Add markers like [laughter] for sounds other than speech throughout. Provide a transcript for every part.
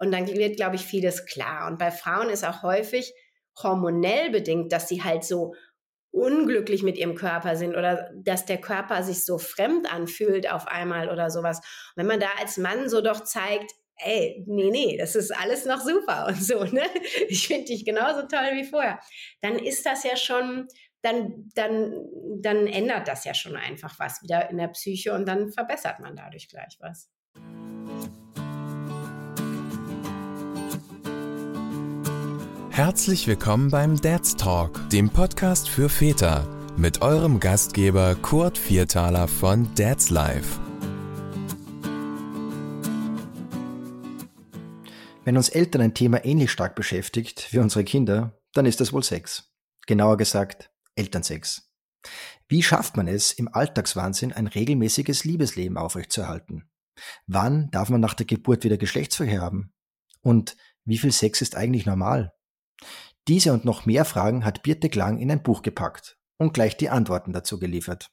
Und dann wird, glaube ich, vieles klar. Und bei Frauen ist auch häufig hormonell bedingt, dass sie halt so unglücklich mit ihrem Körper sind oder dass der Körper sich so fremd anfühlt auf einmal oder sowas. Und wenn man da als Mann so doch zeigt, ey, nee, nee, das ist alles noch super [laughs] und so, ne? Ich finde dich genauso toll wie vorher. Dann ist das ja schon, dann, dann, dann ändert das ja schon einfach was wieder in der Psyche und dann verbessert man dadurch gleich was. Herzlich willkommen beim Dad's Talk, dem Podcast für Väter, mit eurem Gastgeber Kurt Viertaler von Dad's Life. Wenn uns Eltern ein Thema ähnlich stark beschäftigt wie unsere Kinder, dann ist das wohl Sex. Genauer gesagt, Elternsex. Wie schafft man es, im Alltagswahnsinn ein regelmäßiges Liebesleben aufrechtzuerhalten? Wann darf man nach der Geburt wieder Geschlechtsverkehr haben? Und wie viel Sex ist eigentlich normal? Diese und noch mehr Fragen hat Birte Klang in ein Buch gepackt und gleich die Antworten dazu geliefert.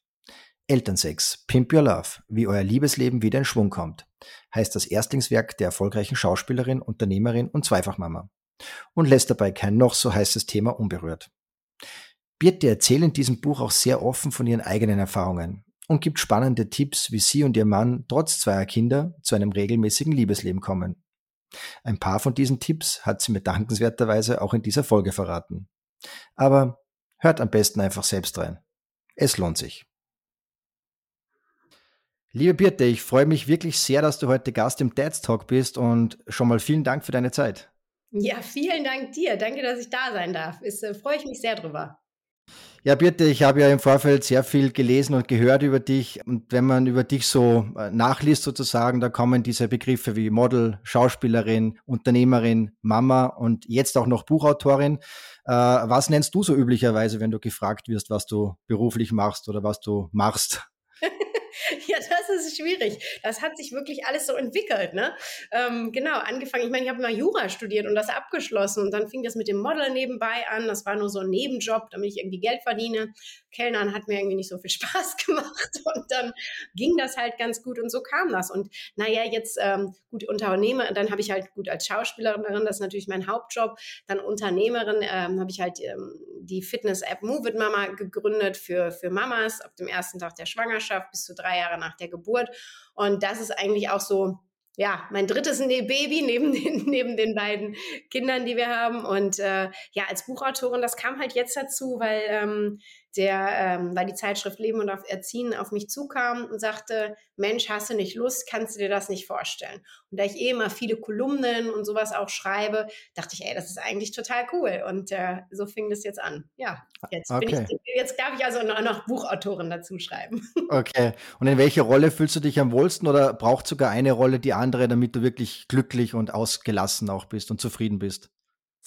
Elternsex, Pimp Your Love, wie euer Liebesleben wieder in Schwung kommt, heißt das Erstlingswerk der erfolgreichen Schauspielerin, Unternehmerin und Zweifachmama und lässt dabei kein noch so heißes Thema unberührt. Birte erzählt in diesem Buch auch sehr offen von ihren eigenen Erfahrungen und gibt spannende Tipps, wie sie und ihr Mann trotz zweier Kinder zu einem regelmäßigen Liebesleben kommen. Ein paar von diesen Tipps hat sie mir dankenswerterweise auch in dieser Folge verraten. Aber hört am besten einfach selbst rein. Es lohnt sich. Liebe Birte, ich freue mich wirklich sehr, dass du heute Gast im Dad's Talk bist und schon mal vielen Dank für deine Zeit. Ja, vielen Dank dir. Danke, dass ich da sein darf. Ist, äh, freue ich mich sehr drüber. Ja, bitte, ich habe ja im Vorfeld sehr viel gelesen und gehört über dich. Und wenn man über dich so äh, nachliest sozusagen, da kommen diese Begriffe wie Model, Schauspielerin, Unternehmerin, Mama und jetzt auch noch Buchautorin. Äh, was nennst du so üblicherweise, wenn du gefragt wirst, was du beruflich machst oder was du machst? Das ist schwierig. Das hat sich wirklich alles so entwickelt. Ne? Ähm, genau, angefangen, ich meine, ich habe mal Jura studiert und das abgeschlossen und dann fing das mit dem Model nebenbei an. Das war nur so ein Nebenjob, damit ich irgendwie Geld verdiene. Kellnern hat mir irgendwie nicht so viel [laughs] Spaß gemacht und dann ging das halt ganz gut und so kam das. Und naja, jetzt ähm, gut Unternehmer, dann habe ich halt gut als Schauspielerin, das ist natürlich mein Hauptjob. Dann Unternehmerin ähm, habe ich halt ähm, die Fitness-App Move It Mama gegründet für, für Mamas ab dem ersten Tag der Schwangerschaft bis zu drei Jahre nach der Geburt. Und das ist eigentlich auch so ja, mein drittes ne-, Baby neben [laughs] den, neben den beiden Kindern, die wir haben. Und äh, ja, als Buchautorin, das kam halt jetzt dazu, weil ähm, der, ähm, weil die Zeitschrift Leben und auf Erziehen auf mich zukam und sagte, Mensch, hast du nicht Lust, kannst du dir das nicht vorstellen? Und da ich eh immer viele Kolumnen und sowas auch schreibe, dachte ich, ey, das ist eigentlich total cool. Und äh, so fing das jetzt an. Ja, jetzt, okay. ich, jetzt darf ich also noch, noch Buchautorin dazu schreiben. [laughs] Okay. Und in welcher Rolle fühlst du dich am wohlsten oder braucht sogar eine Rolle die andere, damit du wirklich glücklich und ausgelassen auch bist und zufrieden bist?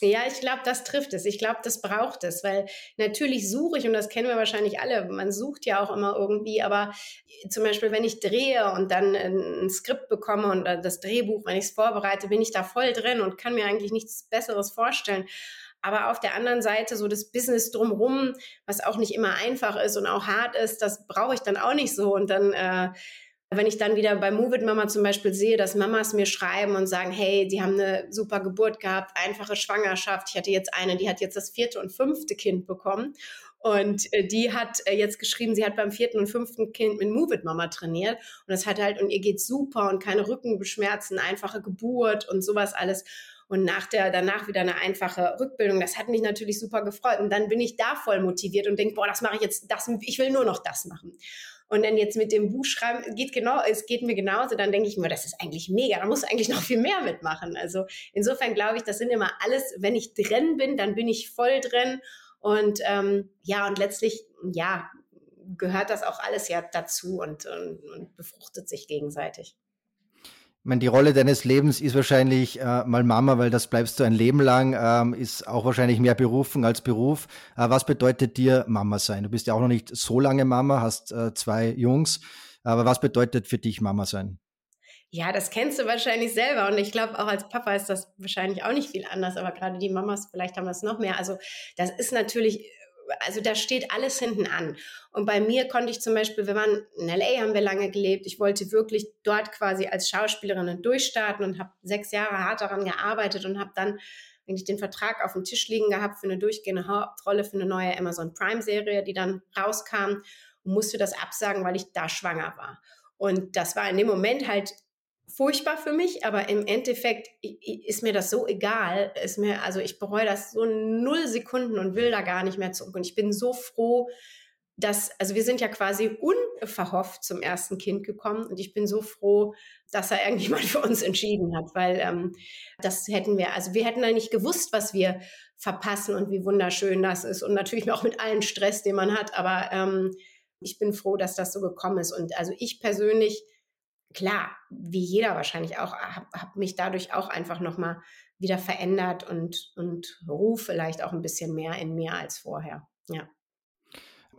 Ja, ich glaube, das trifft es. Ich glaube, das braucht es, weil natürlich suche ich, und das kennen wir wahrscheinlich alle, man sucht ja auch immer irgendwie, aber zum Beispiel, wenn ich drehe und dann ein Skript bekomme und das Drehbuch, wenn ich es vorbereite, bin ich da voll drin und kann mir eigentlich nichts Besseres vorstellen. Aber auf der anderen Seite so das Business drumherum, was auch nicht immer einfach ist und auch hart ist, das brauche ich dann auch nicht so. Und dann äh, wenn ich dann wieder bei Move It Mama zum Beispiel sehe, dass Mamas mir schreiben und sagen, hey, die haben eine super Geburt gehabt, einfache Schwangerschaft. Ich hatte jetzt eine, die hat jetzt das vierte und fünfte Kind bekommen. Und äh, die hat äh, jetzt geschrieben, sie hat beim vierten und fünften Kind mit Move It Mama trainiert. Und das hat halt, und ihr geht super und keine Rückenbeschmerzen, einfache Geburt und sowas alles. Und nach der, danach wieder eine einfache Rückbildung. Das hat mich natürlich super gefreut. Und dann bin ich da voll motiviert und denke, boah, das mache ich jetzt, das, ich will nur noch das machen und dann jetzt mit dem Buch schreiben, geht genau, es geht mir genauso, dann denke ich mir, das ist eigentlich mega, da musst du eigentlich noch viel mehr mitmachen. Also insofern glaube ich, das sind immer alles, wenn ich drin bin, dann bin ich voll drin und ähm, ja, und letztlich, ja, gehört das auch alles ja dazu und, und, und befruchtet sich gegenseitig. Ich meine, die Rolle deines Lebens ist wahrscheinlich äh, mal Mama, weil das bleibst du ein Leben lang, ähm, ist auch wahrscheinlich mehr Berufung als Beruf. Äh, was bedeutet dir Mama sein? Du bist ja auch noch nicht so lange Mama, hast äh, zwei Jungs. Aber was bedeutet für dich Mama sein? Ja, das kennst du wahrscheinlich selber. Und ich glaube, auch als Papa ist das wahrscheinlich auch nicht viel anders. Aber gerade die Mamas, vielleicht haben das noch mehr. Also, das ist natürlich also da steht alles hinten an. Und bei mir konnte ich zum Beispiel, wir waren in LA, haben wir lange gelebt. Ich wollte wirklich dort quasi als Schauspielerin durchstarten und habe sechs Jahre hart daran gearbeitet und habe dann eigentlich den Vertrag auf dem Tisch liegen gehabt für eine durchgehende Hauptrolle für eine neue Amazon Prime Serie, die dann rauskam und musste das absagen, weil ich da schwanger war. Und das war in dem Moment halt furchtbar für mich, aber im Endeffekt ist mir das so egal. Ist mir, also ich bereue das so null Sekunden und will da gar nicht mehr zurück. Und ich bin so froh, dass, also wir sind ja quasi unverhofft zum ersten Kind gekommen und ich bin so froh, dass da irgendjemand [laughs] für uns entschieden hat, weil ähm, das hätten wir, also wir hätten da nicht gewusst, was wir verpassen und wie wunderschön das ist und natürlich auch mit allen Stress, den man hat, aber ähm, ich bin froh, dass das so gekommen ist und also ich persönlich klar, wie jeder wahrscheinlich auch, habe hab mich dadurch auch einfach nochmal wieder verändert und, und rufe vielleicht auch ein bisschen mehr in mir als vorher. Ja.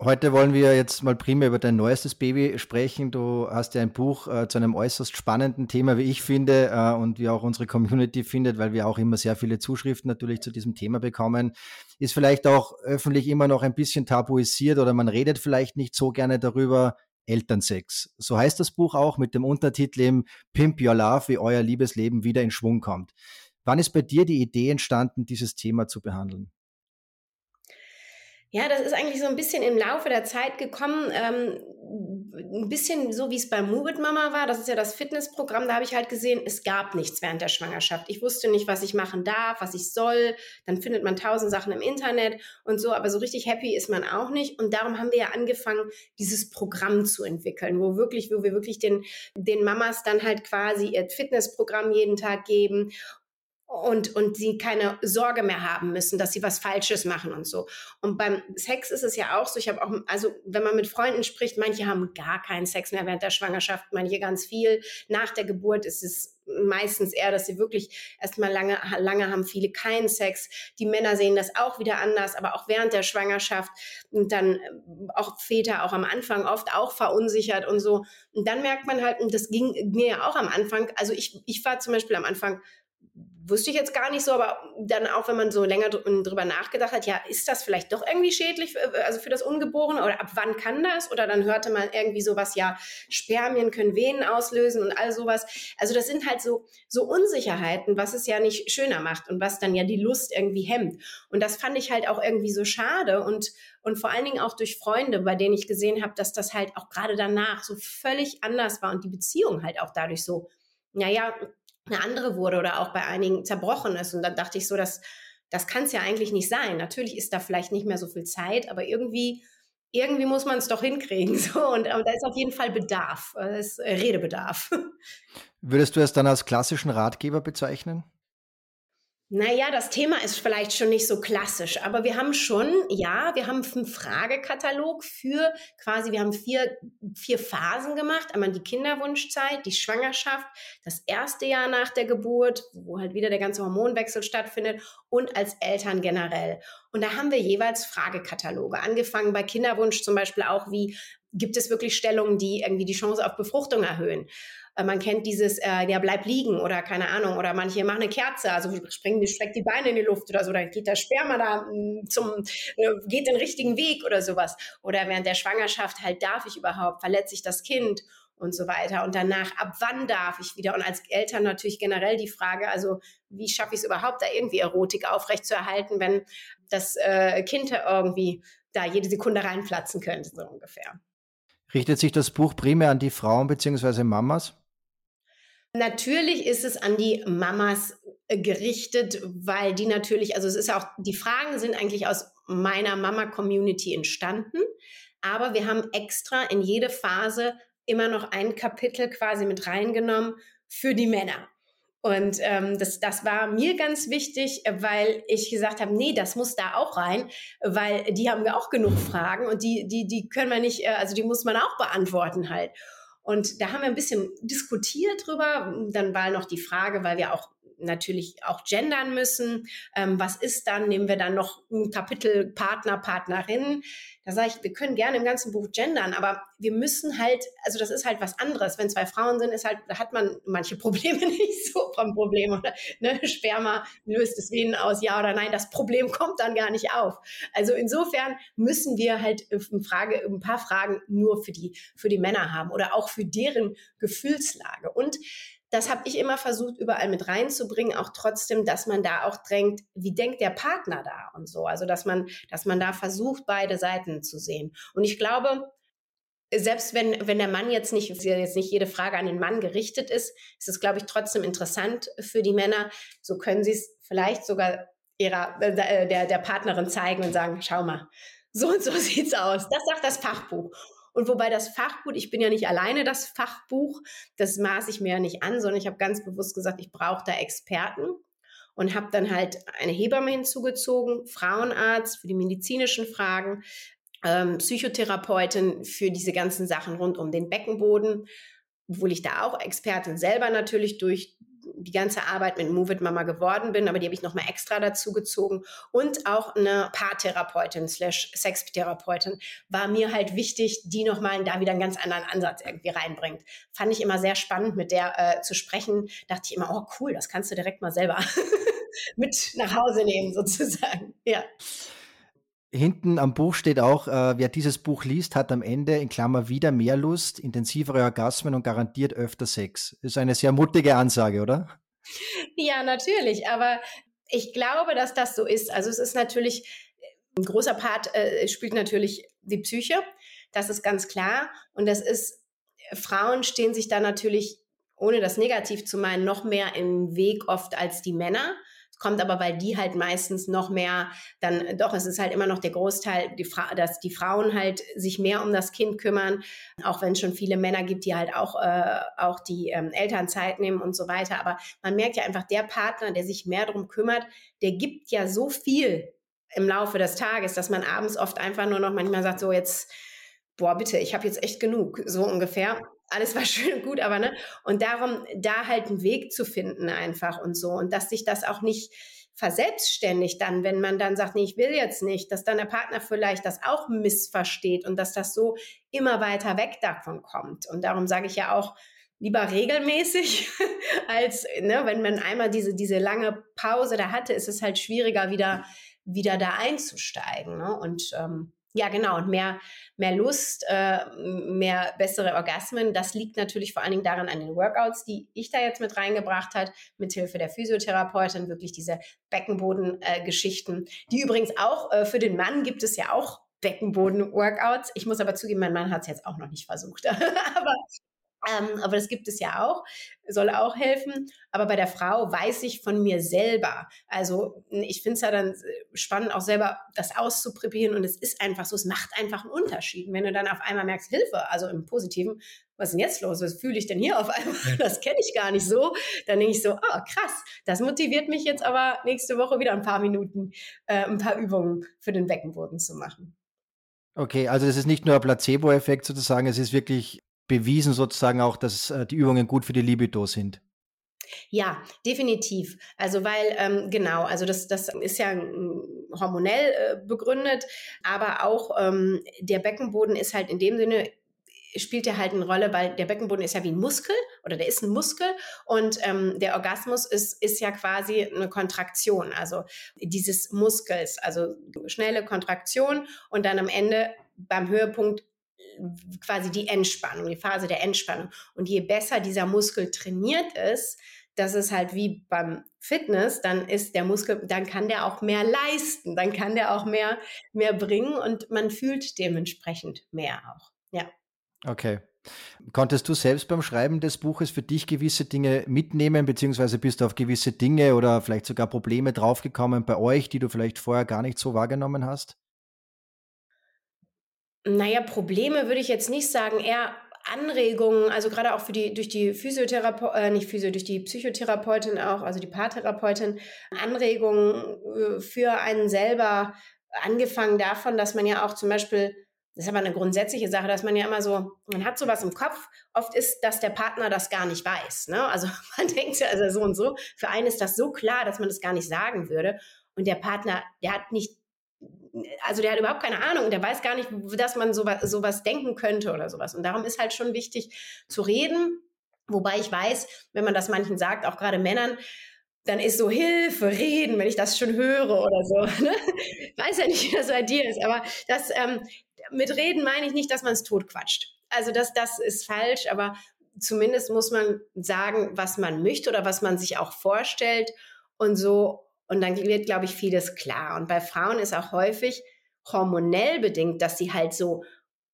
Heute wollen wir jetzt mal primär über dein neuestes Baby sprechen. Du hast ja ein Buch äh, zu einem äußerst spannenden Thema, wie ich finde, äh, und wie auch unsere Community findet, weil wir auch immer sehr viele Zuschriften natürlich zu diesem Thema bekommen. Ist vielleicht auch öffentlich immer noch ein bisschen tabuisiert oder man redet vielleicht nicht so gerne darüber. Elternsex. So heißt das Buch auch mit dem Untertitel im Pimp Your Love, wie euer Liebesleben wieder in Schwung kommt. Wann ist bei dir die Idee entstanden, dieses Thema zu behandeln? Ja, das ist eigentlich so ein bisschen im Laufe der Zeit gekommen. Ähm, ein bisschen so, wie es bei Move Mama war. Das ist ja das Fitnessprogramm. Da habe ich halt gesehen, es gab nichts während der Schwangerschaft. Ich wusste nicht, was ich machen darf, was ich soll. Dann findet man tausend Sachen im Internet und so. Aber so richtig happy ist man auch nicht. Und darum haben wir ja angefangen, dieses Programm zu entwickeln, wo wirklich, wo wir wirklich den, den Mamas dann halt quasi ihr Fitnessprogramm jeden Tag geben und, und sie keine Sorge mehr haben müssen, dass sie was Falsches machen und so. Und beim Sex ist es ja auch so, ich habe auch, also wenn man mit Freunden spricht, manche haben gar keinen Sex mehr während der Schwangerschaft, manche ganz viel. Nach der Geburt ist es meistens eher, dass sie wirklich erstmal lange, lange haben viele keinen Sex. Die Männer sehen das auch wieder anders, aber auch während der Schwangerschaft und dann äh, auch Väter auch am Anfang oft auch verunsichert und so. Und dann merkt man halt, und das ging mir ja auch am Anfang, also ich, ich war zum Beispiel am Anfang wusste ich jetzt gar nicht so, aber dann auch, wenn man so länger drüber nachgedacht hat, ja, ist das vielleicht doch irgendwie schädlich, für, also für das Ungeborene oder ab wann kann das? Oder dann hörte man irgendwie sowas, ja, Spermien können Venen auslösen und all sowas. Also das sind halt so, so Unsicherheiten, was es ja nicht schöner macht und was dann ja die Lust irgendwie hemmt. Und das fand ich halt auch irgendwie so schade und, und vor allen Dingen auch durch Freunde, bei denen ich gesehen habe, dass das halt auch gerade danach so völlig anders war und die Beziehung halt auch dadurch so, naja, eine andere wurde oder auch bei einigen zerbrochen ist. Und dann dachte ich so, das, das kann es ja eigentlich nicht sein. Natürlich ist da vielleicht nicht mehr so viel Zeit, aber irgendwie, irgendwie muss man es doch hinkriegen. [laughs] So, und, und da ist auf jeden Fall Bedarf, da ist Redebedarf. [laughs] Würdest du es dann als klassischen Ratgeber bezeichnen? Naja, das Thema ist vielleicht schon nicht so klassisch, aber wir haben schon, ja, wir haben einen Fragekatalog für quasi, wir haben vier, vier Phasen gemacht. Einmal die Kinderwunschzeit, die Schwangerschaft, das erste Jahr nach der Geburt, wo halt wieder der ganze Hormonwechsel stattfindet und als Eltern generell. Und da haben wir jeweils Fragekataloge, angefangen bei Kinderwunsch zum Beispiel auch wie, gibt es wirklich Stellungen, die irgendwie die Chance auf Befruchtung erhöhen? Äh, man kennt dieses, äh, ja, bleib liegen oder keine Ahnung, oder manche machen eine Kerze, also springen, streckt die Beine in die Luft oder so, dann geht der Sperma da mm, zum, äh, geht den richtigen Weg oder sowas. Oder während der Schwangerschaft halt, darf ich überhaupt, verletze ich das Kind? und so weiter. Und danach, ab wann darf ich wieder? Und als Eltern natürlich generell die Frage, also wie schaffe ich es überhaupt, da irgendwie Erotik aufrechtzuerhalten, wenn das äh, Kind irgendwie da jede Sekunde reinplatzen könnte, so ungefähr. Richtet sich das Buch primär an die Frauen bzw. Mamas? Natürlich ist es an die Mamas äh, gerichtet, weil die natürlich, also es ist auch, die Fragen sind eigentlich aus meiner Mama-Community entstanden, aber wir haben extra in jede Phase immer noch ein Kapitel quasi mit reingenommen für die Männer. Und ähm, das, das war mir ganz wichtig, weil ich gesagt habe, nee, das muss da auch rein, weil die haben ja auch genug Fragen und die, die, die können wir nicht, äh, also die muss man auch beantworten halt. Und da haben wir ein bisschen diskutiert drüber. Dann war noch die Frage, weil wir auch natürlich auch gendern müssen. Ähm, was ist dann? Nehmen wir dann noch ein Kapitel Partner, Partnerin. Da sage ich, wir können gerne im ganzen Buch gendern, aber wir müssen halt, also das ist halt was anderes. Wenn zwei Frauen sind, ist halt, da hat man manche [laughs] Probleme nicht so vom Problem. Oder ne, Sperma löst es Venen aus, ja oder nein. Das Problem kommt dann gar nicht auf. Also insofern müssen wir halt eine Frage, ein paar Fragen nur für die, für die Männer haben oder auch für deren Gefühlslage. Und das habe ich immer versucht, überall mit reinzubringen, auch trotzdem, dass man da auch drängt, wie denkt der Partner da und so. Also dass man, dass man da versucht, beide Seiten zu sehen. Und ich glaube, selbst wenn, wenn der Mann jetzt nicht, jetzt nicht jede Frage an den Mann gerichtet ist, ist es, glaube ich, trotzdem interessant für die Männer. So können sie es vielleicht sogar ihrer, äh, der, der Partnerin zeigen und sagen, schau mal, so und so [laughs] sieht's aus. Das sagt das Fachbuch. Und wobei das Fachbuch, ich bin ja nicht alleine das Fachbuch, das maße ich mir ja nicht an, sondern ich habe ganz bewusst gesagt, ich brauche da Experten und habe dann halt eine Hebamme hinzugezogen, Frauenarzt für die medizinischen Fragen, ähm, Psychotherapeutin für diese ganzen Sachen rund um den Beckenboden, obwohl ich da auch Expertin selber natürlich durch die ganze Arbeit mit Move It Mama geworden bin, aber die habe ich nochmal extra dazu gezogen. Und auch eine Paartherapeutin slash Sextherapeutin war mir halt wichtig, die nochmal da wieder einen ganz anderen Ansatz irgendwie reinbringt. Fand ich immer sehr spannend, mit der äh, zu sprechen. Dachte ich immer, oh cool, das kannst du direkt mal selber [laughs] mit nach Hause nehmen sozusagen. Ja. Hinten am Buch steht auch, äh, wer dieses Buch liest, hat am Ende in Klammer wieder mehr Lust, intensivere Orgasmen und garantiert öfter Sex. Ist eine sehr mutige Ansage, oder? Ja, natürlich. Aber ich glaube, dass das so ist. Also es ist natürlich, ein großer Part äh, spielt natürlich die Psyche. Das ist ganz klar. Und das ist, Frauen stehen sich da natürlich, ohne das negativ zu meinen, noch mehr im Weg oft als die Männer kommt aber, weil die halt meistens noch mehr, dann doch, es ist halt immer noch der Großteil, die dass die Frauen halt sich mehr um das Kind kümmern, auch wenn es schon viele Männer gibt, die halt auch, äh, auch die ähm, Elternzeit nehmen und so weiter. Aber man merkt ja einfach, der Partner, der sich mehr darum kümmert, der gibt ja so viel im Laufe des Tages, dass man abends oft einfach nur noch manchmal sagt, so jetzt, boah, bitte, ich habe jetzt echt genug, so ungefähr alles war [laughs] schön und gut, aber ne? Und darum, da halt einen Weg zu finden einfach und so. Und dass sich das auch nicht verselbstständigt dann, wenn man dann sagt, nee, ich will jetzt nicht, dass dann der Partner vielleicht das auch missversteht und dass das so immer weiter weg davon kommt. Und darum sage ich ja auch, lieber regelmäßig, [laughs] als ne, wenn man einmal diese, diese lange Pause da hatte, ist es halt schwieriger, wieder, wieder da einzusteigen. Ne? Und ähm, ja, genau. Und mehr, mehr Lust, äh, mehr bessere Orgasmen. Das liegt natürlich vor allen Dingen daran an den Workouts, die ich da jetzt mit reingebracht hat, mit Hilfe der Physiotherapeutin, wirklich diese Beckenboden-Geschichten, äh, die übrigens auch äh, für den Mann gibt es ja auch Beckenboden-Workouts. Ich muss aber zugeben, mein Mann hat es jetzt auch noch nicht versucht. [laughs] aber ähm, aber das gibt es ja auch, soll auch helfen. Aber bei der Frau weiß ich von mir selber. Also ich finde es ja dann spannend, auch selber das auszuprobieren. Und es ist einfach so, es macht einfach einen Unterschied. wenn du dann auf einmal merkst, Hilfe, also im Positiven, was ist denn jetzt los? Was fühle ich denn hier auf einmal? Das kenne ich gar nicht so. Dann denke ich so, oh krass, das motiviert mich jetzt aber nächste Woche wieder ein paar Minuten, äh, ein paar Übungen für den Beckenboden zu machen. Okay, also das ist nicht nur ein Placebo-Effekt sozusagen, es ist wirklich bewiesen sozusagen auch, dass äh, die Übungen gut für die Libido sind. Ja, definitiv. Also weil, ähm, genau, also das, das ist ja hormonell äh, begründet, aber auch ähm, der Beckenboden ist halt in dem Sinne spielt ja halt eine Rolle, weil der Beckenboden ist ja wie ein Muskel oder der ist ein Muskel und ähm, der Orgasmus ist, ist ja quasi eine Kontraktion, also dieses Muskels, also schnelle Kontraktion und dann am Ende beim Höhepunkt quasi die Entspannung, die Phase der Entspannung. Und je besser dieser Muskel trainiert ist, das ist halt wie beim Fitness, dann ist der Muskel, dann kann der auch mehr leisten, dann kann der auch mehr, mehr bringen und man fühlt dementsprechend mehr auch. Ja. Okay. Konntest du selbst beim Schreiben des Buches für dich gewisse Dinge mitnehmen, beziehungsweise bist du auf gewisse Dinge oder vielleicht sogar Probleme draufgekommen bei euch, die du vielleicht vorher gar nicht so wahrgenommen hast? Naja, Probleme würde ich jetzt nicht sagen, eher Anregungen, also gerade auch für die, durch die Physiotherapeutin, äh, nicht Physio, durch die Psychotherapeutin auch, also die Paartherapeutin, Anregungen äh, für einen selber, angefangen davon, dass man ja auch zum Beispiel das ist aber eine grundsätzliche Sache, dass man ja immer so, man hat sowas im Kopf. Oft ist, dass der Partner das gar nicht weiß. Ne? Also [laughs] man denkt ja, also so und so. Für einen ist das so klar, dass man das gar nicht sagen würde. Und der Partner, der hat nicht, also der hat überhaupt keine Ahnung der weiß gar nicht, dass man sowas, sowas denken könnte oder sowas. Und darum ist halt schon wichtig zu reden. Wobei ich weiß, wenn man das manchen sagt, auch gerade Männern, dann ist so Hilfe, reden, wenn ich das schon höre oder so. [laughs] Ne? Weiß ja nicht, wie das bei dir ist, aber das ähm, mit Reden meine ich nicht, dass man es totquatscht. Also das, das ist falsch, aber zumindest muss man sagen, was man möchte oder was man sich auch vorstellt und so. Und dann wird, glaube ich, vieles klar. Und bei Frauen ist auch häufig hormonell bedingt, dass sie halt so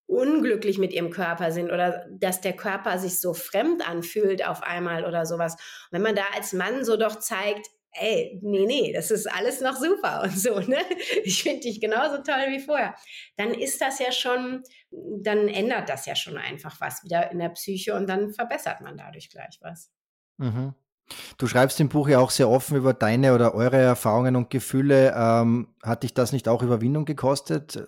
unglücklich mit ihrem Körper sind oder dass der Körper sich so fremd anfühlt auf einmal oder sowas. Und wenn man da als Mann so doch zeigt, ey, nee, nee, das ist alles noch super und so, [laughs] ne? Ich finde dich genauso toll wie vorher. Dann ist das ja schon, dann ändert das ja schon einfach was wieder in der Psyche und dann verbessert man dadurch gleich was. Mhm. Du schreibst im Buch ja auch sehr offen über deine oder eure Erfahrungen und Gefühle. Ähm, hat dich das nicht auch Überwindung gekostet,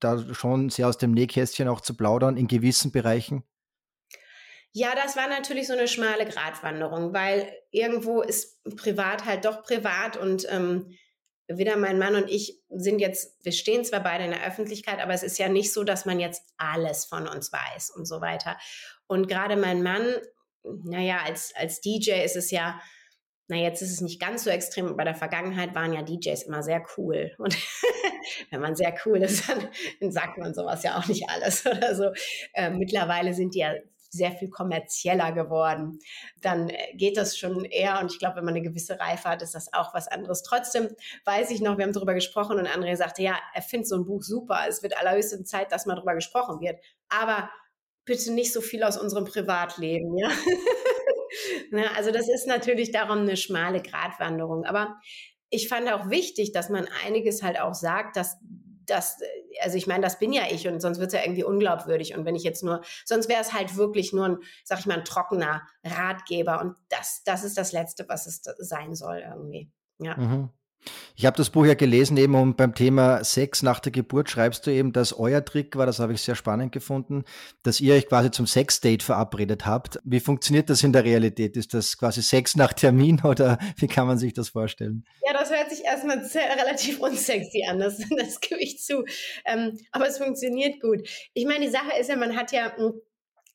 da schon sehr aus dem Nähkästchen auch zu plaudern in gewissen Bereichen? Ja, das war natürlich so eine schmale Gratwanderung, weil irgendwo ist privat halt doch privat und ähm, weder mein Mann und ich sind jetzt, wir stehen zwar beide in der Öffentlichkeit, aber es ist ja nicht so, dass man jetzt alles von uns weiß und so weiter. Und gerade mein Mann, naja, als, als DJ ist es ja, na, jetzt ist es nicht ganz so extrem. Bei der Vergangenheit waren ja DJs immer sehr cool. [laughs] Und wenn man sehr cool ist, dann, dann, sagt man sowas ja auch nicht alles [laughs] oder so. Äh, mittlerweile sind die ja sehr viel kommerzieller geworden. Dann äh, geht das schon eher und ich glaube, wenn man eine gewisse Reife hat, ist das auch was anderes. Trotzdem weiß ich noch, wir haben darüber gesprochen und André sagte, ja, er findet so ein Buch super. Es wird allerhöchste Zeit, dass mal darüber gesprochen wird. Aber bitte nicht so viel aus unserem Privatleben, ja. [laughs] ne, also das ist natürlich darum eine schmale Gratwanderung. Aber ich fand auch wichtig, dass man einiges halt auch sagt, dass das, also ich meine, das bin ja ich und sonst wird es ja irgendwie unglaubwürdig. Und wenn ich jetzt nur, sonst wäre es halt wirklich nur ein, sag ich mal, ein trockener Ratgeber. Und das, das ist das Letzte, was es sein soll irgendwie. Ja. Mhm. Ich habe das Buch ja gelesen, eben um beim Thema Sex nach der Geburt schreibst du eben, dass euer Trick war, das habe ich sehr spannend gefunden, dass ihr euch quasi zum Sexdate verabredet habt. Wie funktioniert das in der Realität? Ist das quasi Sex nach Termin [laughs] oder wie kann man sich das vorstellen? Ja, das hört sich erstmal sehr, relativ unsexy an, das, [laughs] das gebe ich zu. Ähm, aber es funktioniert gut. Ich meine, die Sache ist ja, man hat ja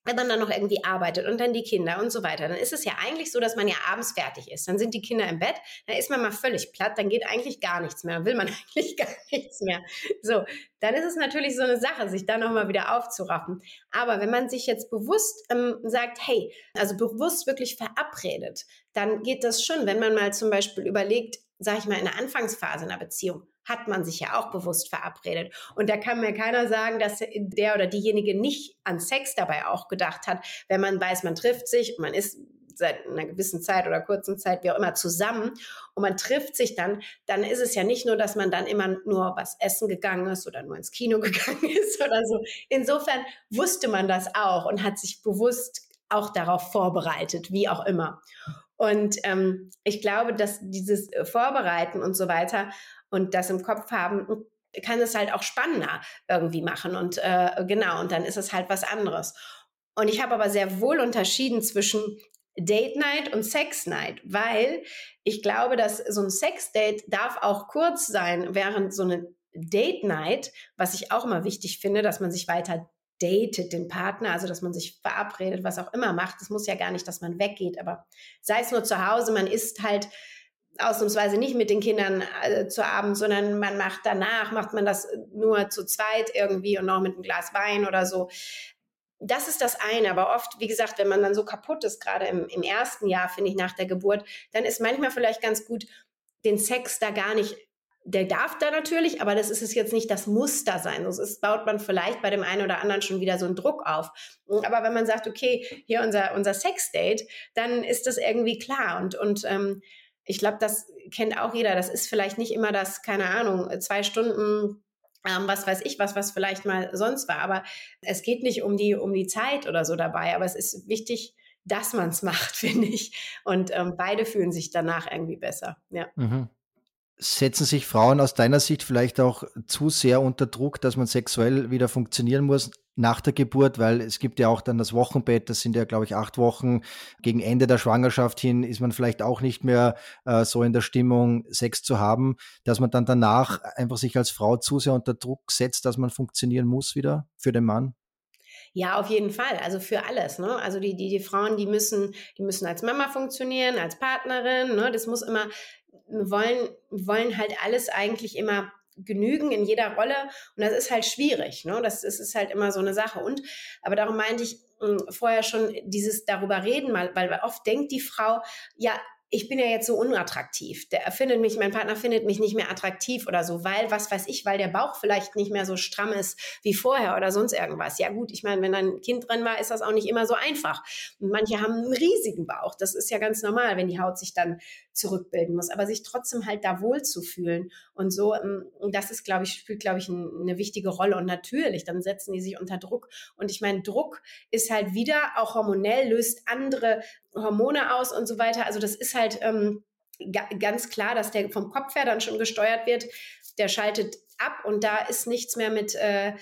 wenn man dann noch irgendwie arbeitet und dann die Kinder und so weiter, dann ist es ja eigentlich so, dass man ja abends fertig ist. Dann sind die Kinder im Bett, dann ist man mal völlig platt, dann geht eigentlich gar nichts mehr, dann will man [laughs] eigentlich gar nichts mehr. So, dann ist es natürlich so eine Sache, sich dann nochmal wieder aufzuraffen. Aber wenn man sich jetzt bewusst ähm, sagt, hey, also bewusst wirklich verabredet, dann geht das schon, wenn man mal zum Beispiel überlegt, sage ich mal, in der Anfangsphase einer Beziehung, hat man sich ja auch bewusst verabredet. Und da kann mir keiner sagen, dass der oder diejenige nicht an Sex dabei auch gedacht hat, wenn man weiß, man trifft sich man ist seit einer gewissen Zeit oder kurzen Zeit, wie auch immer, zusammen und man trifft sich dann, dann ist es ja nicht nur, dass man dann immer nur was essen gegangen ist oder nur ins Kino [laughs] gegangen ist oder so. Insofern wusste man das auch und hat sich bewusst auch darauf vorbereitet, wie auch immer. Und ähm, ich glaube, dass dieses Vorbereiten und so weiter und das im Kopf haben, kann es halt auch spannender irgendwie machen. Und äh, genau, und dann ist es halt was anderes. Und ich habe aber sehr wohl unterschieden zwischen Date Night und Sex Night, weil ich glaube, dass so ein Sex Date darf auch kurz sein, während so eine Date Night, was ich auch immer wichtig finde, dass man sich weiter datet, den Partner, also dass man sich verabredet, was auch immer macht. Das muss ja gar nicht, dass man weggeht, aber sei es nur zu Hause, man isst halt ausnahmsweise nicht mit den Kindern äh, zu Abend, sondern man macht danach, macht man das nur zu zweit irgendwie und noch mit einem Glas Wein oder so. Das ist das eine, aber oft, wie gesagt, wenn man dann so kaputt ist, gerade im, im ersten Jahr, finde ich, nach der Geburt, dann ist manchmal vielleicht ganz gut, den Sex da gar nicht der darf da natürlich, aber das ist es jetzt nicht das Muster sein. Das ist, baut man vielleicht bei dem einen oder anderen schon wieder so einen Druck auf. Aber wenn man sagt, okay, hier unser, unser Sex-Date, dann ist das irgendwie klar. Und, und ähm, ich glaube, das kennt auch jeder. Das ist vielleicht nicht immer das, keine Ahnung, zwei Stunden, ähm, was weiß ich was, was vielleicht mal sonst war. Aber es geht nicht um die, um die Zeit oder so dabei. Aber es ist wichtig, dass man es [laughs] macht, finde ich. Und ähm, beide fühlen sich danach irgendwie besser. Ja. Mhm. Setzen sich Frauen aus deiner Sicht vielleicht auch zu sehr unter Druck, dass man sexuell wieder funktionieren muss nach der Geburt, weil es gibt ja auch dann das Wochenbett, das sind ja, glaube ich, acht Wochen. Gegen Ende der Schwangerschaft hin ist man vielleicht auch nicht mehr äh, so in der Stimmung, Sex zu haben, dass man dann danach einfach sich als Frau zu sehr unter Druck setzt, dass man funktionieren muss wieder für den Mann. Ja, auf jeden Fall. Also für alles. Ne? Also die, die, die Frauen, die müssen, die müssen als Mama funktionieren, als Partnerin. Ne? Das muss immer, wollen, wollen halt alles eigentlich immer genügen in jeder Rolle. Und das ist halt schwierig. Ne? Das, das ist halt immer so eine Sache. Und, aber darum meinte ich hm, vorher schon dieses darüber reden, weil, weil oft denkt die Frau, ja, ich bin ja jetzt so unattraktiv. Der findet mich, mein Partner findet mich nicht mehr attraktiv oder so, weil, was weiß ich, weil der Bauch vielleicht nicht mehr so stramm ist wie vorher oder sonst irgendwas. Ja gut, ich meine, wenn ein Kind drin war, ist das auch nicht immer so einfach. Und manche haben einen riesigen Bauch. Das ist ja ganz normal, wenn die Haut sich dann zurückbilden muss. Aber sich trotzdem halt da wohl zu fühlen und so, ähm, das ist, glaube ich, spielt, glaube ich, eine wichtige Rolle. Und natürlich, dann setzen die sich unter Druck. Und ich meine, Druck ist halt wieder auch hormonell, löst andere Hormone aus und so weiter. Also das ist halt ähm, ganz klar, dass der vom Kopf her dann schon gesteuert wird. Der schaltet ab und da ist nichts mehr mit, äh,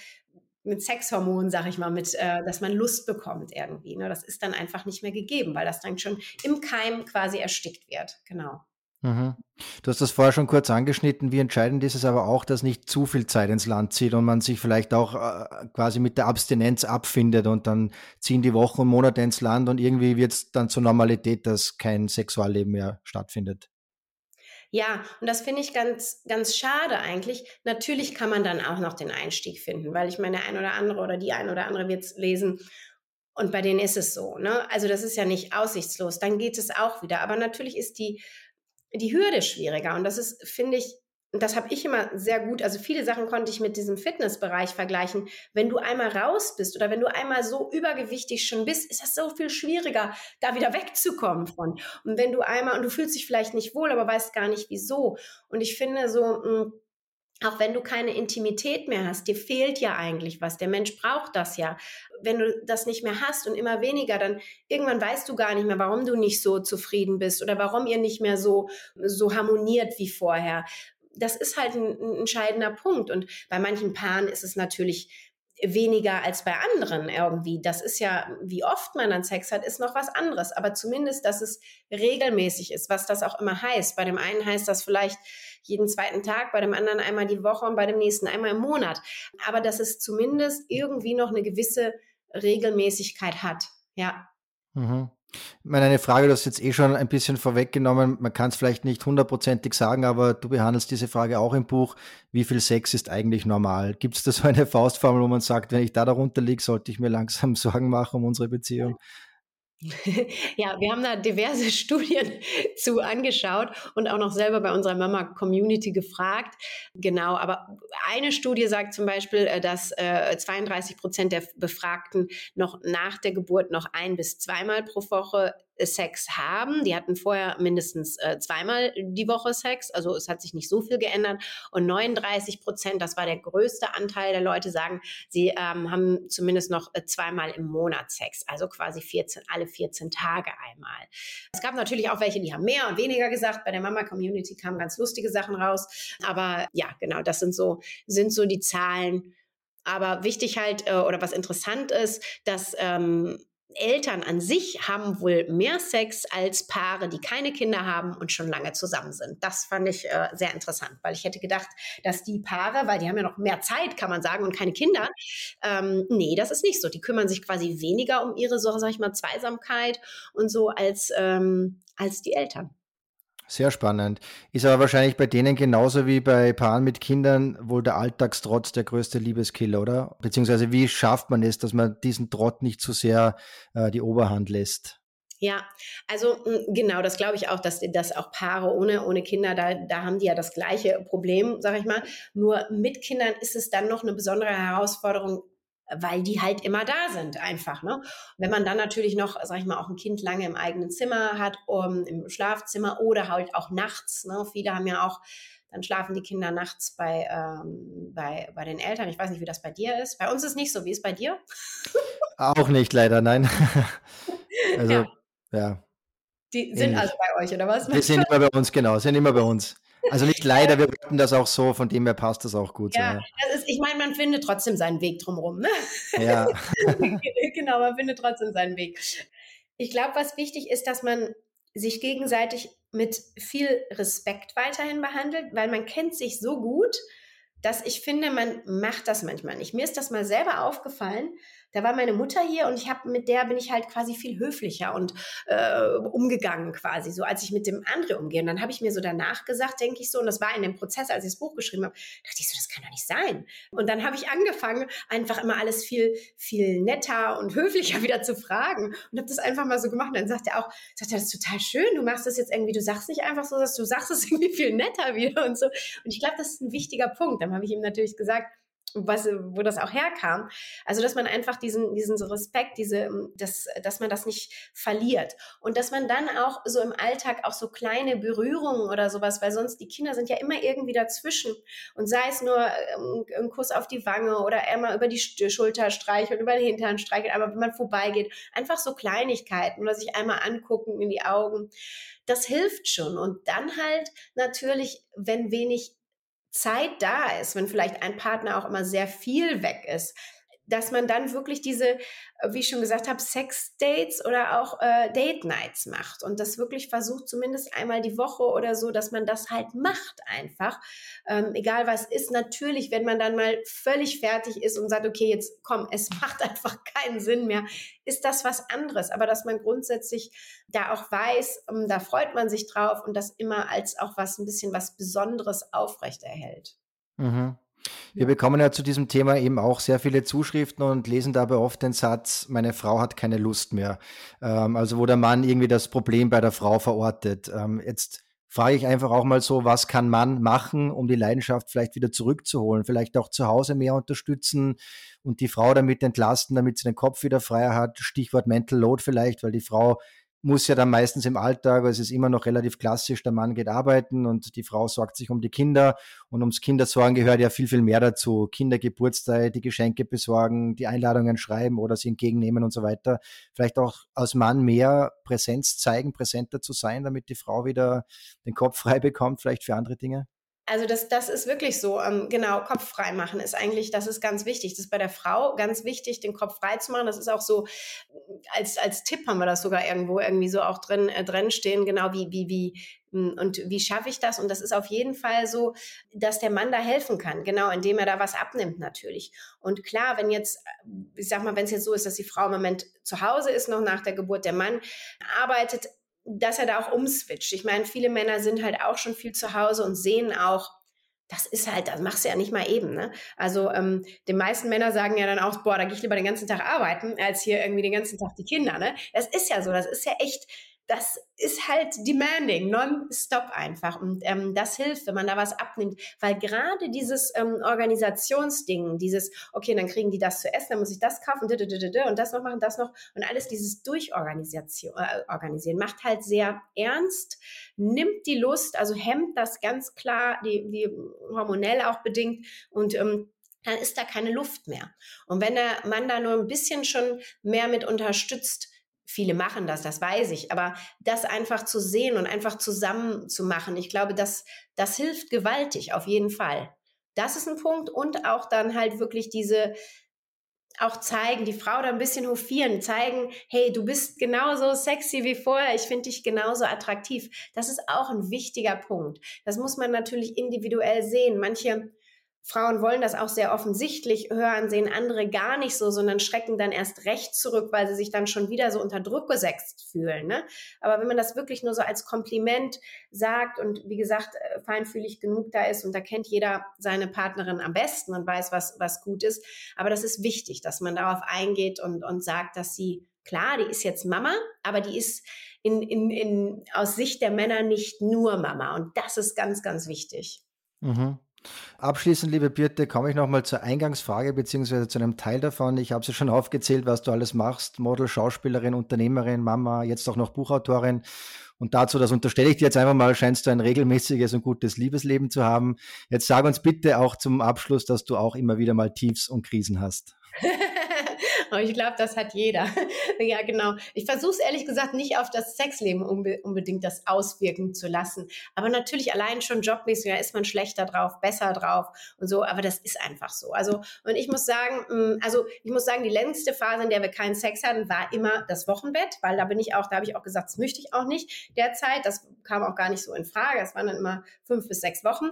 mit Sexhormonen, sag ich mal, mit, äh, dass man Lust bekommt irgendwie. Ne? Das ist dann einfach nicht mehr gegeben, weil das dann schon im Keim quasi erstickt wird. Genau. Mhm. Du hast das vorher schon kurz angeschnitten. Wie entscheidend ist es aber auch, dass nicht zu viel Zeit ins Land zieht und man sich vielleicht auch äh, quasi mit der Abstinenz abfindet und dann ziehen die Wochen und Monate ins Land und irgendwie wird es dann zur Normalität, dass kein Sexualleben mehr stattfindet. Ja, und das finde ich ganz, ganz schade eigentlich. Natürlich kann man dann auch noch den Einstieg finden, weil ich meine, der ein oder andere oder die ein oder andere wird es lesen und bei denen ist es so. Ne? Also das ist ja nicht aussichtslos. Dann geht es auch wieder. Aber natürlich ist die die Hürde schwieriger. Und das ist, finde ich, das habe ich immer sehr gut, also viele Sachen konnte ich mit diesem Fitnessbereich vergleichen. Wenn du einmal raus bist oder wenn du einmal so übergewichtig schon bist, ist das so viel schwieriger, da wieder wegzukommen von. Und wenn du einmal, und du fühlst dich vielleicht nicht wohl, aber weißt gar nicht wieso. Und ich finde so, hm, auch wenn du keine Intimität mehr hast, dir fehlt ja eigentlich was. Der Mensch braucht das ja. Wenn du das nicht mehr hast und immer weniger, dann irgendwann weißt du gar nicht mehr, warum du nicht so zufrieden bist oder warum ihr nicht mehr so, so harmoniert wie vorher. Das ist halt ein, ein entscheidender Punkt. Und bei manchen Paaren ist es natürlich weniger als bei anderen irgendwie. Das ist ja, wie oft man dann Sex hat, ist noch was anderes. Aber zumindest, dass es regelmäßig ist, was das auch immer heißt. Bei dem einen heißt das vielleicht jeden zweiten Tag, bei dem anderen einmal die Woche und bei dem nächsten einmal im Monat. Aber dass es zumindest irgendwie noch eine gewisse Regelmäßigkeit hat. Ja. Mhm. Ich meine, eine Frage, du hast jetzt eh schon ein bisschen vorweggenommen. Man kann es vielleicht nicht hundertprozentig sagen, aber du behandelst diese Frage auch im Buch. Wie viel Sex ist eigentlich normal? Gibt es da so eine [laughs] Faustformel, wo man sagt, wenn ich da darunter liege, sollte ich mir langsam [laughs] Sorgen machen um unsere Beziehung? Ja, [laughs] wir haben da diverse [laughs] Studien zu angeschaut und auch noch selber bei unserer Mama-Community gefragt. Genau, aber eine Studie sagt zum Beispiel, äh, dass 32 äh, Prozent der Befragten noch nach der Geburt noch ein bis zweimal pro Woche Sex haben. Die hatten vorher mindestens äh, zweimal die Woche Sex, also es hat sich nicht so viel geändert. Und 39 Prozent, das war der größte Anteil der Leute, sagen, sie ähm, haben zumindest noch äh, zweimal im Monat Sex, also quasi 14, alle 14 Tage einmal. Es gab natürlich auch welche, die haben mehr und weniger gesagt. Bei der Mama-Community kamen ganz lustige Sachen raus. Aber ja, genau, das sind so, sind so die Zahlen. Aber wichtig halt, äh, oder was interessant ist, dass ähm, Eltern an sich haben wohl mehr Sex als Paare, die keine Kinder haben und schon lange zusammen sind. Das fand ich äh, sehr interessant, weil ich hätte gedacht, dass die Paare, weil die haben ja noch mehr Zeit, kann man sagen, und keine Kinder, ähm, nee, das ist nicht so. Die kümmern sich quasi weniger um ihre, so sag ich mal, Zweisamkeit und so als, ähm, als die Eltern. Sehr spannend. Ist aber wahrscheinlich bei denen genauso wie bei Paaren mit Kindern wohl der Alltagstrotz der größte Liebeskiller, oder? Beziehungsweise wie schafft man es, dass man diesen Trott nicht zu sehr äh, die Oberhand lässt? Ja, also hm, genau, das glaube ich auch, dass, dass auch Paare ohne, ohne Kinder, da, da haben die ja das gleiche Problem, sage ich mal. Nur mit Kindern ist es dann noch eine besondere Herausforderung, weil die halt immer da sind einfach. Ne? Wenn man dann natürlich noch, sag ich mal, auch ein Kind lange im eigenen Zimmer hat, um, im Schlafzimmer oder halt auch nachts. Ne? Viele haben ja auch, dann schlafen die Kinder nachts bei, ähm, bei, bei den Eltern. Ich weiß nicht, wie das bei dir ist. Bei uns ist nicht so. Wie ist es bei dir? Auch nicht, leider, nein. [laughs] also, ja. ja. Die sind Ähnlich. also bei euch, oder was? Die sind immer bei uns, genau, sind immer bei uns. Also nicht leider, wir wollten das auch so, von dem her passt das auch gut. Ja, so, Ist, ich meine, man findet trotzdem seinen Weg drumherum. Ne? Ja. [laughs] genau, man findet trotzdem seinen Weg. Ich glaube, was wichtig ist, dass man sich gegenseitig mit viel Respekt weiterhin behandelt, weil man kennt sich so gut, dass ich finde, man macht das manchmal nicht. Mir ist das mal selber aufgefallen, da war meine Mutter hier und ich habe mit der bin ich halt quasi viel höflicher und äh, umgegangen quasi, so als ich mit dem André umgehe. Und dann habe ich mir so danach gesagt, denke ich so, und das war in dem Prozess, als ich das Buch geschrieben habe, dachte ich so, das kann doch nicht sein. Und dann habe ich angefangen, einfach immer alles viel, viel netter und höflicher [laughs] wieder zu fragen und habe das einfach mal so gemacht. Und dann sagt er auch, sagt er, das ist total schön, du machst das jetzt irgendwie, du sagst nicht einfach so, dass du sagst es irgendwie viel netter wieder und so. Und ich glaube, das ist ein wichtiger Punkt. Dann habe ich ihm natürlich gesagt, was, wo das auch herkam. Also, dass man einfach diesen, diesen Respekt, diese, das, dass man das nicht verliert. Und dass man dann auch so im Alltag auch so kleine Berührungen oder sowas, weil sonst die Kinder sind ja immer irgendwie dazwischen. Und sei es nur ähm, ein Kuss auf die Wange oder einmal über die Schulter streicheln, über den Hintern streicheln, aber wenn man vorbeigeht, einfach so Kleinigkeiten oder sich einmal angucken in die Augen. Das hilft schon. Und dann halt natürlich, wenn wenig Zeit da ist, wenn vielleicht ein Partner auch immer sehr viel weg ist, dass man dann wirklich diese, wie ich schon gesagt habe, Sex-Dates oder auch äh, Date-Nights macht und das wirklich versucht, zumindest einmal die Woche oder so, dass man das halt macht einfach. Ähm, egal was ist, natürlich, wenn man dann mal völlig fertig ist und sagt, okay, jetzt komm, es [laughs] macht einfach keinen Sinn mehr, ist das was anderes. Aber dass man grundsätzlich da auch weiß, ähm, da freut man sich drauf und das immer als auch was ein bisschen was Besonderes aufrechterhält. Mhm. Wir bekommen ja zu diesem Thema eben auch sehr viele Zuschriften und lesen dabei oft den Satz, meine Frau hat keine Lust mehr. Ähm, also wo der Mann irgendwie das Problem bei der Frau verortet. Ähm, jetzt frage ich einfach auch mal so, was kann man machen, um die Leidenschaft vielleicht wieder zurückzuholen? Vielleicht auch zu Hause mehr unterstützen und die Frau damit entlasten, damit sie den Kopf wieder freier hat. Stichwort Mental Load vielleicht, weil die Frau muss ja dann meistens im Alltag, es ist immer noch relativ klassisch, der Mann geht arbeiten und die Frau sorgt sich um die Kinder und ums Kindersorgen gehört ja viel, viel mehr dazu. Kindergeburtstag, die Geschenke besorgen, die Einladungen schreiben oder sie entgegennehmen und so weiter. Vielleicht auch als Mann mehr Präsenz zeigen, präsenter zu sein, damit die Frau wieder den Kopf frei bekommt, vielleicht für andere Dinge. Also das, das ist wirklich so. Ähm, genau, Kopf frei machen ist eigentlich, das ist ganz wichtig. Das ist bei der Frau ganz wichtig, den Kopf frei zu machen. Das ist auch so, als, als Tipp haben wir das sogar irgendwo irgendwie so auch drin, äh, drin stehen, genau wie, wie, wie, hm, und wie schaffe ich das? Und das ist auf jeden Fall so, dass der Mann da helfen kann, genau, indem er da was abnimmt natürlich. Und klar, wenn jetzt, ich sag mal, wenn es jetzt so ist, dass die Frau im Moment zu Hause ist, noch nach der Geburt, der Mann arbeitet, dass er da auch umswitcht. Ich meine, viele Männer sind halt auch schon viel zu Hause und sehen auch, das ist halt, das machst du ja nicht mal eben. Ne? Also ähm, die meisten Männer sagen ja dann auch, boah, da gehe ich lieber den ganzen Tag arbeiten, als hier irgendwie den ganzen Tag die Kinder. Ne? Das ist ja so, das ist ja echt das ist halt demanding, non-stop einfach. Und ähm, das hilft, wenn man da was abnimmt. Weil gerade dieses ähm, Organisationsding, dieses, okay, dann kriegen die das zu essen, dann muss ich das kaufen, und das noch machen, das noch. Und alles dieses Durchorganisieren äh, macht halt sehr ernst, nimmt die Lust, also hemmt das ganz klar, die, die hormonell auch bedingt. Und ähm, dann ist da keine Luft mehr. Und wenn der Mann da nur ein bisschen schon mehr mit unterstützt, Viele machen das, das weiß ich. Aber das einfach zu sehen und einfach zusammen zu machen, ich glaube, das, das hilft gewaltig, auf jeden Fall. Das ist ein Punkt. Und auch dann halt wirklich diese, auch zeigen, die Frau da ein bisschen hofieren, zeigen, hey, du bist genauso sexy wie vorher, ich finde dich genauso attraktiv. Das ist auch ein wichtiger Punkt. Das muss man natürlich individuell sehen. Manche Frauen wollen das auch sehr offensichtlich hören, sehen andere gar nicht so, sondern schrecken dann erst recht zurück, weil sie sich dann schon wieder so unter Druck gesetzt fühlen. Ne? Aber wenn man das wirklich nur so als Kompliment sagt und wie gesagt, äh, feinfühlig genug da ist und da kennt jeder seine Partnerin am besten und weiß, was, was gut ist. Aber das ist wichtig, dass man darauf eingeht und, und sagt, dass sie, klar, die ist jetzt Mama, aber die ist in, in, in, aus Sicht der Männer nicht nur Mama. Und das ist ganz, ganz wichtig. Mhm. Abschließend, liebe Birte, komme ich nochmal zur Eingangsfrage beziehungsweise zu einem Teil davon. Ich habe sie schon aufgezählt, was du alles machst. Model, Schauspielerin, Unternehmerin, Mama, jetzt auch noch Buchautorin. Und dazu, das unterstelle ich dir jetzt einfach mal, scheinst du ein regelmäßiges und gutes Liebesleben zu haben. Jetzt sag uns bitte auch zum Abschluss, dass du auch immer wieder mal Tiefs und Krisen hast. [laughs] Aber ich glaube, das hat jeder. [laughs] ja, genau. Ich versuche es ehrlich gesagt nicht auf das Sexleben unbe unbedingt das auswirken zu lassen. Aber natürlich allein schon jobmäßig, da ist man schlechter drauf, besser drauf und so. Aber das ist einfach so. Also, und ich muss sagen, mm, also ich muss sagen, die längste Phase, in der wir keinen Sex hatten, war immer das Wochenbett, weil da bin ich auch, da habe ich auch gesagt, das möchte ich auch nicht derzeit. Das kam auch gar nicht so in Frage. Es waren dann immer fünf bis sechs Wochen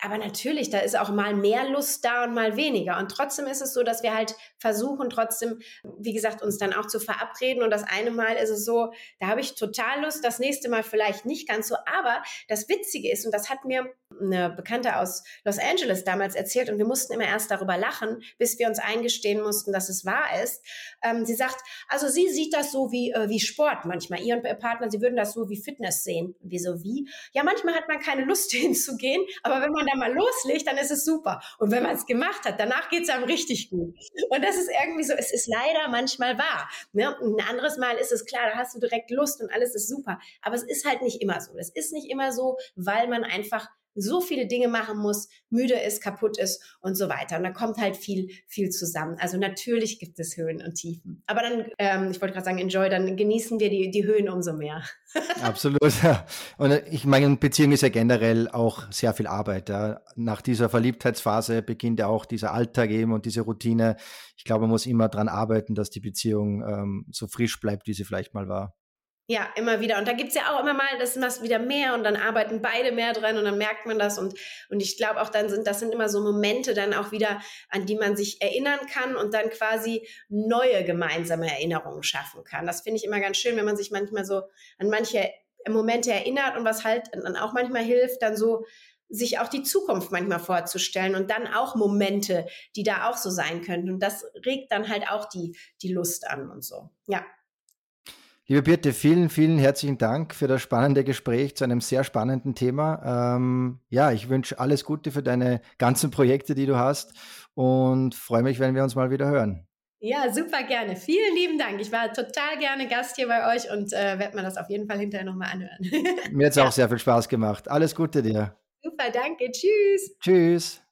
aber natürlich, da ist auch mal mehr Lust da und mal weniger. Und trotzdem ist es so, dass wir halt versuchen, trotzdem, wie gesagt, uns dann auch zu verabreden. Und das eine Mal ist es so, da habe ich total Lust, das nächste Mal vielleicht nicht ganz so. Aber das Witzige ist, und das hat mir eine Bekannte aus Los Angeles damals erzählt, und wir mussten immer erst darüber lachen, bis wir uns eingestehen mussten, dass es wahr ist. Ähm, sie sagt, also sie sieht das so wie, äh, wie Sport manchmal. Ihr Partner, sie würden das so wie Fitness sehen. Wieso wie? Ja, manchmal hat man keine Lust [laughs] hinzugehen, aber wenn man da mal loslegt, dann ist es super. Und wenn man es gemacht hat, danach geht es einem richtig gut. Und das ist irgendwie so, es ist leider manchmal wahr. Ne? Ein anderes Mal ist es klar, da hast du direkt Lust und alles ist super. Aber es ist halt nicht immer so. Es ist nicht immer so, weil man einfach so viele Dinge machen muss, müde ist, kaputt ist und so weiter. Und da kommt halt viel, viel zusammen. Also natürlich gibt es Höhen und Tiefen. Aber dann, ähm, ich wollte gerade sagen, enjoy, dann genießen wir die, die Höhen umso mehr. [laughs] Absolut. Ja. Und ich meine, Beziehung ist ja generell auch sehr viel Arbeit. Ja. Nach dieser Verliebtheitsphase beginnt ja auch dieser Alltag eben und diese Routine. Ich glaube, man muss immer daran arbeiten, dass die Beziehung ähm, so frisch bleibt, wie sie vielleicht mal war. Ja, immer wieder. Und da gibt's ja auch immer mal, das ist wieder mehr und dann arbeiten beide mehr dran und dann merkt man das. Und, und ich glaube auch dann sind, das sind immer so Momente dann auch wieder, an die man sich erinnern kann und dann quasi neue gemeinsame Erinnerungen schaffen kann. Das finde ich immer ganz schön, wenn man sich manchmal so an manche Momente erinnert und was halt dann auch manchmal hilft, dann so sich auch die Zukunft manchmal vorzustellen und dann auch Momente, die da auch so sein könnten. Und das regt dann halt auch die, die Lust an und so. Ja. Liebe Birte, vielen, vielen herzlichen Dank für das spannende Gespräch zu einem sehr spannenden Thema. Ähm, ja, ich wünsche alles Gute für deine ganzen Projekte, die du hast und freue mich, wenn wir uns mal wieder hören. Ja, super gerne. Vielen lieben Dank. Ich war total gerne Gast hier bei euch und äh, werde mir das auf jeden Fall hinterher nochmal anhören. Mir hat es [laughs] ja. auch sehr viel Spaß gemacht. Alles Gute dir. Super, danke. Tschüss. Tschüss.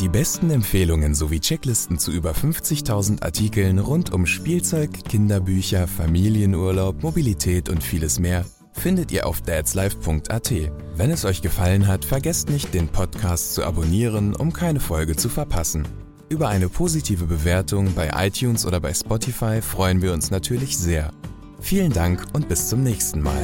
Die besten Empfehlungen sowie Checklisten zu über 50.000 Artikeln rund um Spielzeug, Kinderbücher, Familienurlaub, Mobilität und vieles mehr findet ihr auf dadslife.at. Wenn es euch gefallen hat, vergesst nicht, den Podcast zu abonnieren, um keine Folge zu verpassen. Über eine positive Bewertung bei iTunes oder bei Spotify freuen wir uns natürlich sehr. Vielen Dank und bis zum nächsten Mal.